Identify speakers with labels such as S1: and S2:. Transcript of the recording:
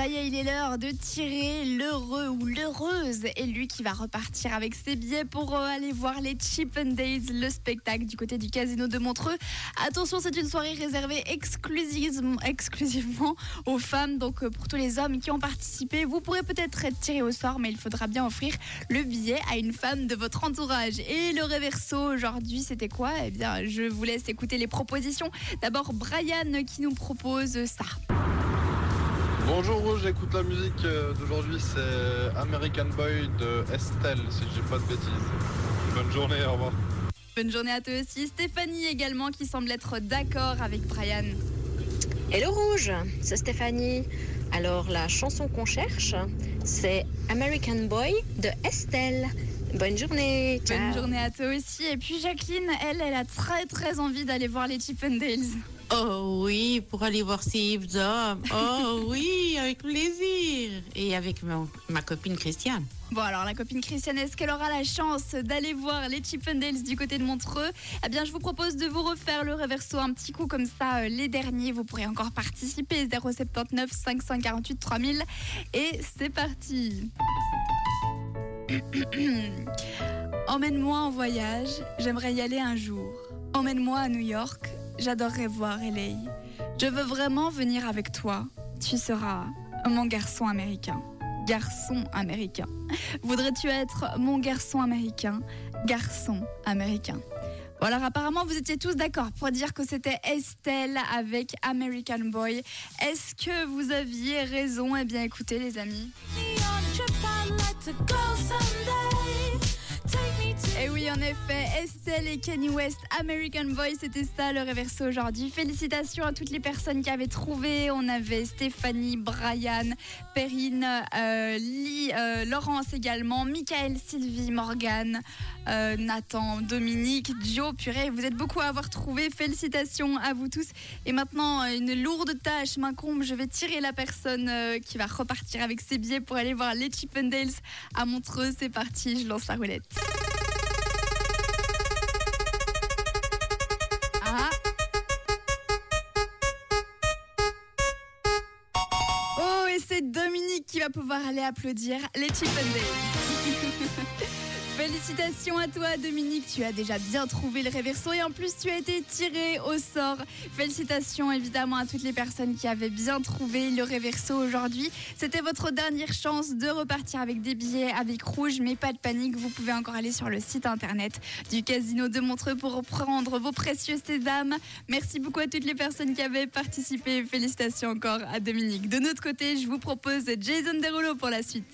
S1: Ça y est, il est l'heure de tirer l'heureux ou l'heureuse lui qui va repartir avec ses billets pour euh, aller voir les Chip and Days, le spectacle du côté du casino de Montreux. Attention, c'est une soirée réservée exclusivement, exclusivement aux femmes, donc euh, pour tous les hommes qui ont participé, vous pourrez peut-être être tiré au sort, mais il faudra bien offrir le billet à une femme de votre entourage. Et le réverso aujourd'hui, c'était quoi? Eh bien, je vous laisse écouter les propositions. D'abord, Brian qui nous propose ça.
S2: Bonjour Rouge, j'écoute la musique euh, d'aujourd'hui, c'est American Boy de Estelle, si je dis pas de bêtises. Bonne journée, au revoir.
S1: Bonne journée à toi aussi. Stéphanie également qui semble être d'accord avec Brian.
S3: Hello Rouge, c'est Stéphanie. Alors la chanson qu'on cherche, c'est American Boy de Estelle. Bonne journée. Ciao.
S1: Bonne journée à toi aussi. Et puis Jacqueline, elle, elle a très très envie d'aller voir les Chip and Dales.
S4: Oh oui, pour aller voir Steve Jobs. Oh oui, avec plaisir. Et avec mon- ma copine Christiane.
S1: Bon alors la copine Christiane, est-ce qu'elle aura la chance d'aller voir les Chip and Dales du côté de Montreux? Eh bien je vous propose de vous refaire le reverso un petit coup comme ça euh, les derniers. Vous pourrez encore participer 079 548 3000 et c'est parti. Emmène-moi en voyage, j'aimerais y aller un jour. Emmène-moi à New York, j'adorerais voir LA. Je veux vraiment venir avec toi. Tu seras mon garçon américain. Garçon américain. Voudrais-tu être mon garçon américain? Garçon américain. Alors apparemment vous étiez tous d'accord pour dire que c'était Estelle avec American Boy. Est-ce que vous aviez raison? Eh bien écoutez les amis. Et oui, en effet, Estelle et Kanye West, American Boy, c'était ça le réverso aujourd'hui. Félicitations à toutes les personnes qui avaient trouvé. On avait Stéphanie, Brian, Perrine, euh, Lee, euh, Laurence également, Michael, Sylvie, Morgane, euh, Nathan, Dominique, Joe, purée, vous êtes beaucoup à avoir trouvé. Félicitations à vous tous. Et maintenant, une lourde tâche m'incombe. Je vais tirer la personne qui va repartir avec ses billets pour aller voir les Chip and Dales à Montreux. C'est parti, je lance la roulette. Qui va pouvoir aller applaudir les Chip. Félicitations à toi Dominique, tu as déjà bien trouvé le réverso et en plus tu as été tiré au sort. Félicitations évidemment à toutes les personnes qui avaient bien trouvé le réverso aujourd'hui. C'était votre dernière chance de repartir avec des billets avec rouge, mais pas de panique, vous pouvez encore aller sur le site internet du casino de Montreux pour reprendre vos précieux sésames. Merci beaucoup à toutes les personnes qui avaient participé. Félicitations encore à Dominique. De notre côté, je vous propose Jason Derulo pour la suite.